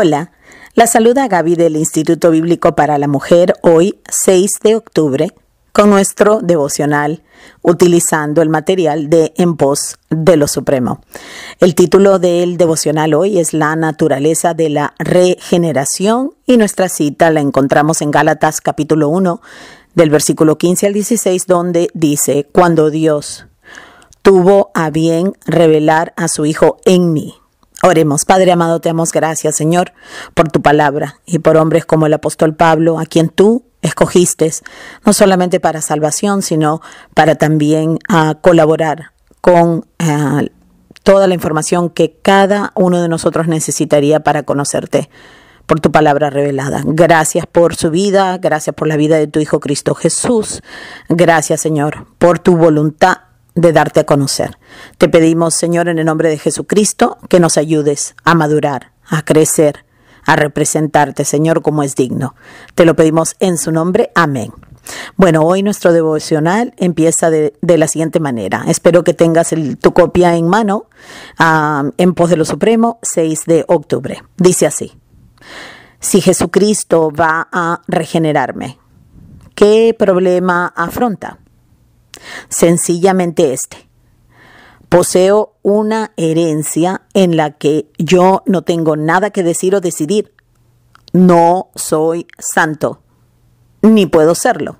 Hola, la saluda Gaby del Instituto Bíblico para la Mujer hoy 6 de octubre con nuestro devocional utilizando el material de En pos de lo Supremo. El título del devocional hoy es La naturaleza de la regeneración y nuestra cita la encontramos en Gálatas capítulo 1 del versículo 15 al 16 donde dice, cuando Dios tuvo a bien revelar a su Hijo en mí Oremos, Padre amado, te damos gracias, Señor, por tu palabra y por hombres como el apóstol Pablo, a quien tú escogiste, no solamente para salvación, sino para también uh, colaborar con uh, toda la información que cada uno de nosotros necesitaría para conocerte por tu palabra revelada. Gracias por su vida, gracias por la vida de tu Hijo Cristo Jesús. Gracias, Señor, por tu voluntad de darte a conocer. Te pedimos, Señor, en el nombre de Jesucristo, que nos ayudes a madurar, a crecer, a representarte, Señor, como es digno. Te lo pedimos en su nombre. Amén. Bueno, hoy nuestro devocional empieza de, de la siguiente manera. Espero que tengas el, tu copia en mano uh, en pos de lo Supremo, 6 de octubre. Dice así, si Jesucristo va a regenerarme, ¿qué problema afronta? Sencillamente este. Poseo una herencia en la que yo no tengo nada que decir o decidir. No soy santo, ni puedo serlo.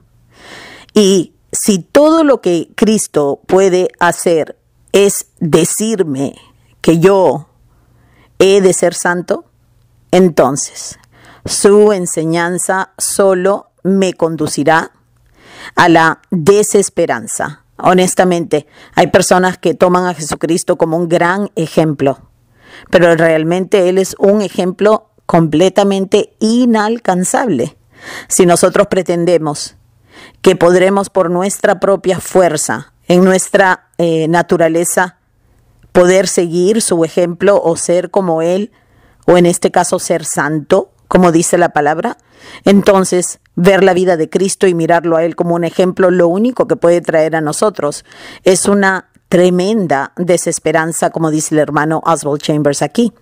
Y si todo lo que Cristo puede hacer es decirme que yo he de ser santo, entonces su enseñanza solo me conducirá a la desesperanza. Honestamente, hay personas que toman a Jesucristo como un gran ejemplo, pero realmente Él es un ejemplo completamente inalcanzable. Si nosotros pretendemos que podremos por nuestra propia fuerza, en nuestra eh, naturaleza, poder seguir su ejemplo o ser como Él, o en este caso ser santo, como dice la palabra, entonces ver la vida de Cristo y mirarlo a Él como un ejemplo, lo único que puede traer a nosotros es una tremenda desesperanza, como dice el hermano Oswald Chambers aquí.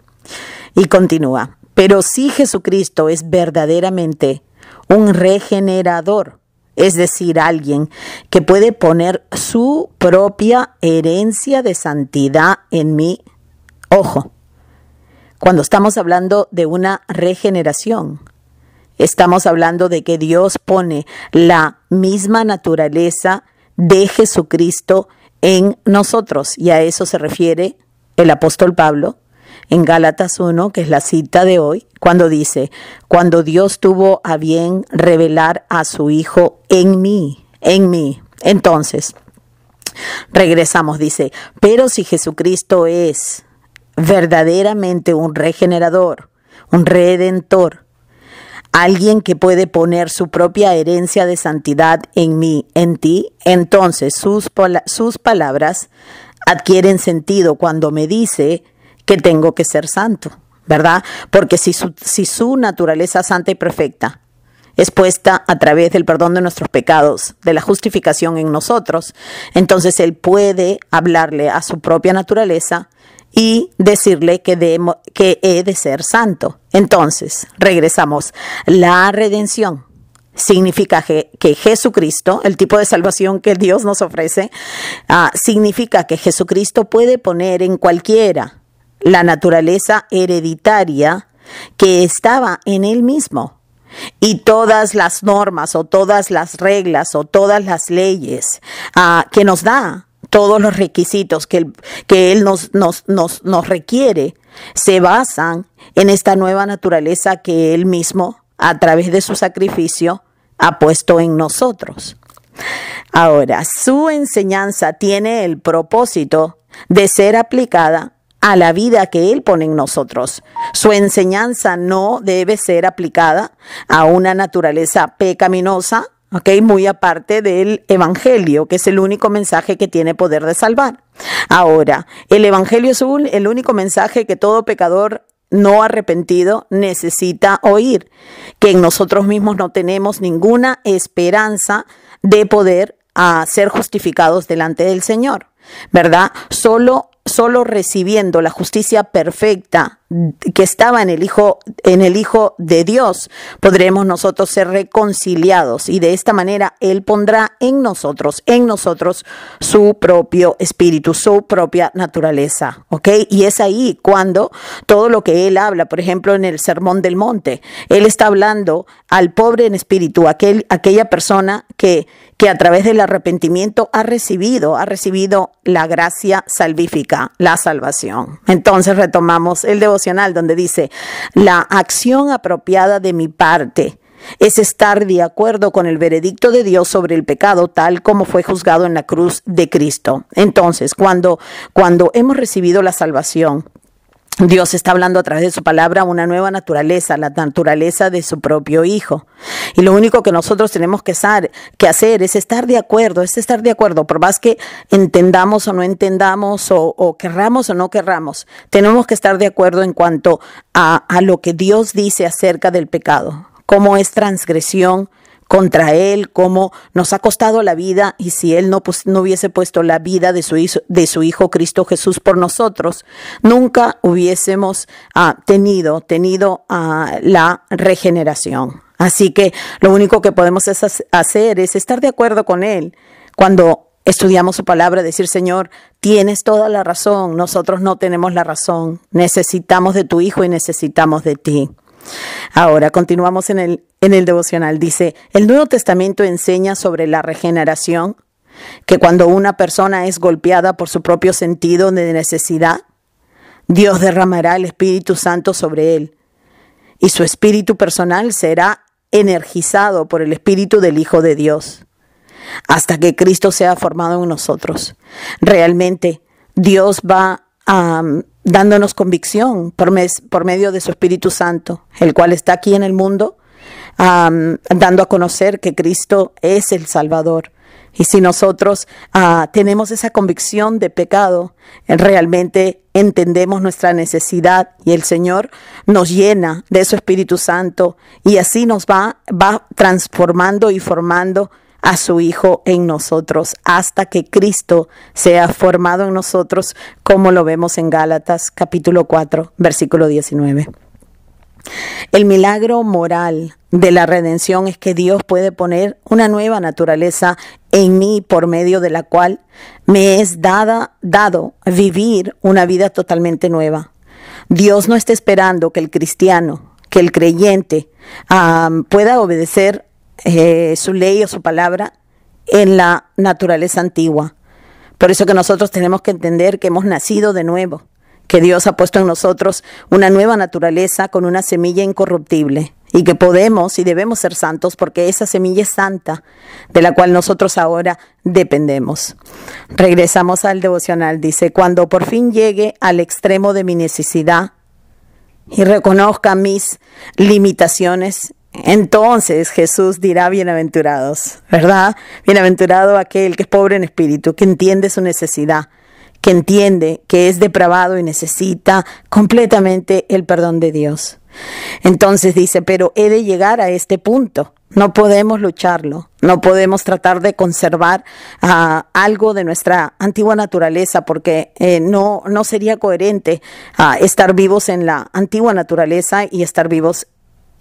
Y continúa, pero si Jesucristo es verdaderamente un regenerador, es decir, alguien que puede poner su propia herencia de santidad en mí, ojo, cuando estamos hablando de una regeneración, estamos hablando de que Dios pone la misma naturaleza de Jesucristo en nosotros. Y a eso se refiere el apóstol Pablo en Gálatas 1, que es la cita de hoy, cuando dice, cuando Dios tuvo a bien revelar a su Hijo en mí, en mí. Entonces, regresamos, dice, pero si Jesucristo es verdaderamente un regenerador, un redentor, alguien que puede poner su propia herencia de santidad en mí, en ti, entonces sus, sus palabras adquieren sentido cuando me dice que tengo que ser santo, ¿verdad? Porque si su, si su naturaleza santa y perfecta es puesta a través del perdón de nuestros pecados, de la justificación en nosotros, entonces Él puede hablarle a su propia naturaleza y decirle que, que he de ser santo. Entonces, regresamos. La redención significa que, Jesucristo, el tipo de salvación que Dios nos ofrece, uh, significa que Jesucristo puede poner en cualquiera la naturaleza hereditaria que estaba en él mismo. Y todas las normas o todas las reglas o todas las leyes uh, que nos da todos los requisitos que que él nos, nos, nos, nos requiere se basan en esta nueva naturaleza que Él mismo, a través de su sacrificio, ha puesto en nosotros. Ahora, su enseñanza tiene el propósito de ser aplicada a la vida que Él pone en nosotros. Su enseñanza no debe ser aplicada a una naturaleza pecaminosa muy aparte del Evangelio, que es el único mensaje que tiene poder de salvar. Ahora, el Evangelio es el único mensaje que todo pecador no arrepentido necesita oír, que en nosotros mismos no tenemos ninguna esperanza de poder ah, ser justificados delante del Señor, ¿verdad? Solo, solo recibiendo la justicia perfecta que estaba en el Hijo, en el Hijo de Dios, podremos nosotros ser reconciliados y de esta manera Él pondrá en nosotros, en nosotros su propio espíritu, su propia naturaleza, ¿ok? Y es ahí cuando todo lo que Él habla, por ejemplo, en el Sermón del Monte, Él está hablando al pobre en espíritu, aquel, aquella persona que, que a través del arrepentimiento ha recibido, ha recibido la gracia salvífica, la salvación. Entonces retomamos el donde dice, la acción apropiada de mi parte es estar de acuerdo con el veredicto de Dios sobre el pecado tal como fue juzgado en la cruz de Cristo. Entonces, cuando, cuando hemos recibido la salvación, Dios está hablando a través de su palabra una nueva naturaleza, la naturaleza de su propio Hijo. Y lo único que nosotros tenemos que, hacer es estar de acuerdo, es estar de acuerdo, por más que entendamos o no entendamos o, querramos o no querramos, tenemos que estar de acuerdo en cuanto a, a lo que Dios dice acerca del pecado, cómo es transgresión, contra Él, cómo nos ha costado la vida y si Él no, pues, no hubiese puesto la vida de su, de su Hijo Cristo Jesús por nosotros, nunca hubiésemos ah, tenido, tenido ah, la regeneración. Así que lo único que podemos hacer es estar de acuerdo con Él cuando estudiamos su palabra, decir, Señor, tienes toda la razón, nosotros no tenemos la razón, necesitamos de tu Hijo y necesitamos de ti. Ahora continuamos en el, en el devocional. Dice, el Nuevo Testamento enseña sobre la regeneración, que cuando una persona es golpeada por su propio sentido de necesidad, Dios derramará el Espíritu Santo sobre él y su espíritu personal será energizado por el Espíritu del Hijo de Dios hasta que Cristo sea formado en nosotros. Realmente Dios va a dándonos convicción por, medio de su Espíritu Santo, el cual está aquí en el mundo, dando a conocer que Cristo es el Salvador. Y si nosotros ah, tenemos esa convicción de pecado, realmente entendemos nuestra necesidad y el Señor nos llena de su Espíritu Santo y así nos va, va transformando y formando a su Hijo en nosotros hasta que Cristo sea formado en nosotros, como lo vemos en Gálatas capítulo 4, versículo 19. El milagro moral de la redención es que Dios puede poner una nueva naturaleza en mí por medio de la cual me es dada, dado vivir una vida totalmente nueva. Dios no está esperando que el cristiano, que el creyente pueda obedecer eh, su ley o su palabra en la naturaleza antigua. Por eso que nosotros tenemos que entender que hemos nacido de nuevo, que Dios ha puesto en nosotros una nueva naturaleza con una semilla incorruptible y que podemos y debemos ser santos porque esa semilla es santa de la cual nosotros ahora dependemos. Regresamos al devocional. Dice, cuando por fin llegue al extremo de mi necesidad y reconozca mis limitaciones entonces Jesús dirá bienaventurados, ¿verdad? Bienaventurado aquel que es pobre en espíritu, que entiende su necesidad, que entiende que es depravado y necesita completamente el perdón de Dios. Entonces dice, pero he de llegar a este punto. No podemos lucharlo, no podemos tratar de conservar ah, algo de nuestra antigua naturaleza porque eh, no, no sería coherente ah, estar vivos en la antigua naturaleza y estar vivos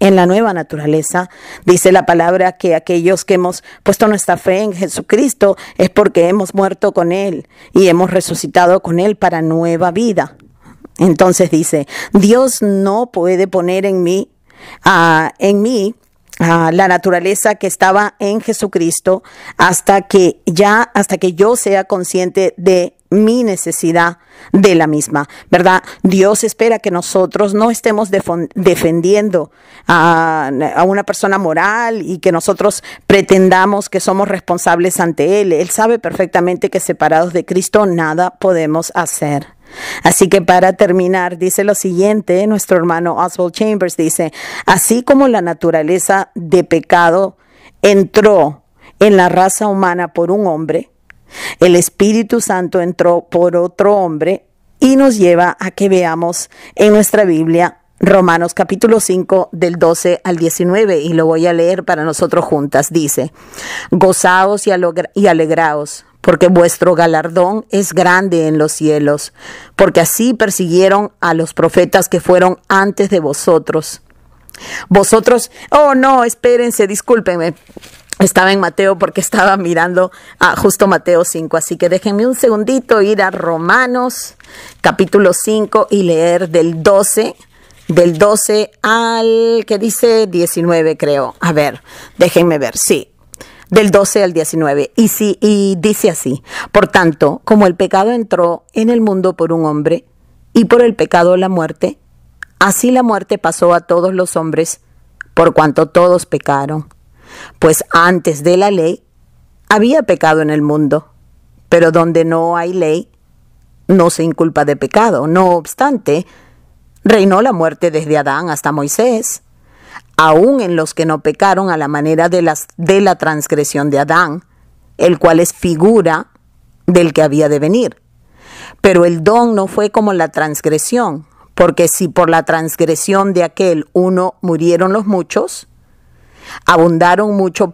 en la nueva naturaleza. Dice la palabra que aquellos que hemos puesto nuestra fe en Jesucristo es porque hemos muerto con Él y hemos resucitado con Él para nueva vida. Entonces dice, Dios no puede poner en mí, uh, en mí, uh, la naturaleza que estaba en Jesucristo hasta que ya, hasta que yo sea consciente de necesidad de la misma, ¿verdad? Dios espera que nosotros no estemos defendiendo a, a, una persona moral y que nosotros pretendamos que somos responsables ante Él. Él sabe perfectamente que separados de Cristo nada podemos hacer. Así que para terminar, dice lo siguiente, nuestro hermano Oswald Chambers dice, así como la naturaleza de pecado entró en la raza humana por un hombre, el Espíritu Santo entró por otro hombre y nos lleva a que veamos en nuestra Biblia Romanos capítulo 5 del 12 al 19 y lo voy a leer para nosotros juntas. Dice, gozaos y, alegraos porque vuestro galardón es grande en los cielos, porque así persiguieron a los profetas que fueron antes de vosotros. Vosotros, oh no, espérense, discúlpenme. Estaba en Mateo porque estaba mirando a justo Mateo 5, así que déjenme un segundito ir a Romanos capítulo 5 y leer del 12 del 12 al que dice 19, creo. A ver, déjenme ver. Sí, del 12 al 19. Y, sí, y dice así, por tanto, como el pecado entró en el mundo por un hombre, y por el pecado la muerte, así la muerte pasó a todos los hombres, por cuanto todos pecaron. Pues antes de la ley había pecado en el mundo, pero donde no hay ley, no se inculpa de pecado. No obstante, reinó la muerte desde Adán hasta Moisés aún en los que no pecaron a la manera de, de la transgresión de Adán, el cual es figura del que había de venir. Pero el don no fue como la transgresión, porque si por la transgresión de aquel uno murieron los muchos, abundaron mucho,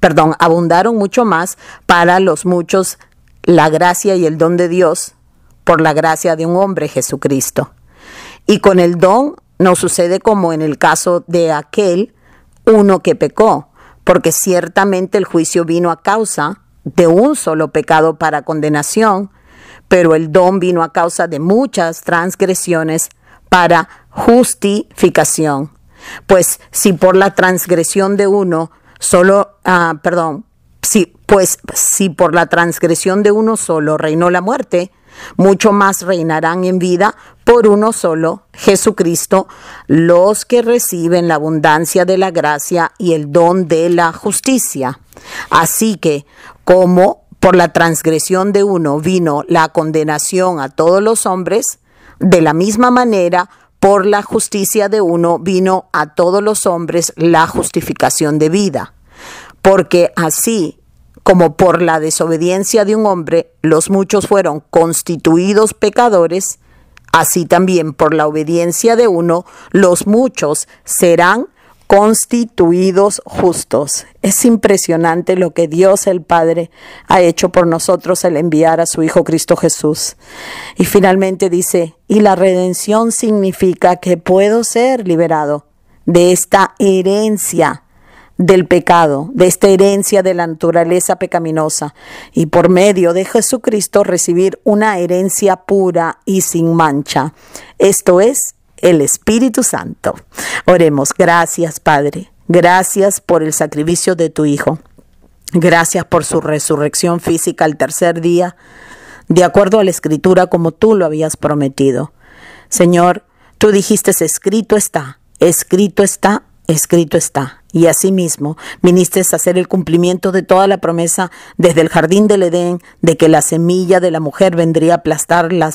perdón, abundaron mucho más para los muchos la gracia y el don de Dios por la gracia de un hombre Jesucristo. Y con el don no sucede como en el caso de aquel uno que pecó, porque ciertamente el juicio vino a causa de un solo pecado para condenación, pero el don vino a causa de muchas transgresiones para justificación. Pues si por la transgresión de uno solo, ah, perdón, si, pues si por la transgresión de uno solo reinó la muerte, mucho más reinarán en vida por uno solo, Jesucristo, los que reciben la abundancia de la gracia y el don de la justicia. Así que, como por la transgresión de uno vino la condenación a todos los hombres, de la misma manera, por la justicia de uno vino a todos los hombres la justificación de vida. Porque así como por la desobediencia de un hombre los muchos fueron constituidos pecadores, así también por la obediencia de uno los muchos serán constituidos justos. Es impresionante lo que Dios el Padre ha hecho por nosotros al enviar a su Hijo Cristo Jesús. Y finalmente dice, y la redención significa que puedo ser liberado de esta herencia del pecado, de esta herencia de la naturaleza pecaminosa, y por medio de Jesucristo recibir una herencia pura y sin mancha. Esto es el Espíritu Santo. Oremos, gracias Padre, gracias por el sacrificio de tu Hijo, gracias por su resurrección física al tercer día, de acuerdo a la Escritura como tú lo habías prometido. Señor, tú dijiste, escrito está, escrito está, escrito está y asimismo viniste a hacer el cumplimiento de toda la promesa desde el jardín del Edén de que la semilla de la mujer vendría a aplastar la,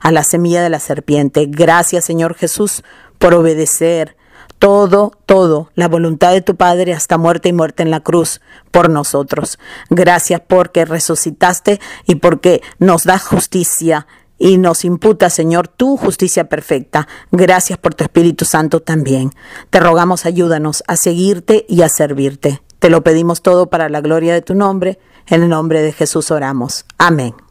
a la semilla de la serpiente. Gracias Señor Jesús por obedecer todo, todo, la voluntad de tu Padre hasta muerte y muerte en la cruz por nosotros. Gracias porque resucitaste y porque nos das justicia y nos imputa, Señor, tu justicia perfecta. Gracias por tu Espíritu Santo también. Te rogamos, ayúdanos a seguirte y a servirte. Te lo pedimos todo para la gloria de tu nombre. En el nombre de Jesús oramos. Amén.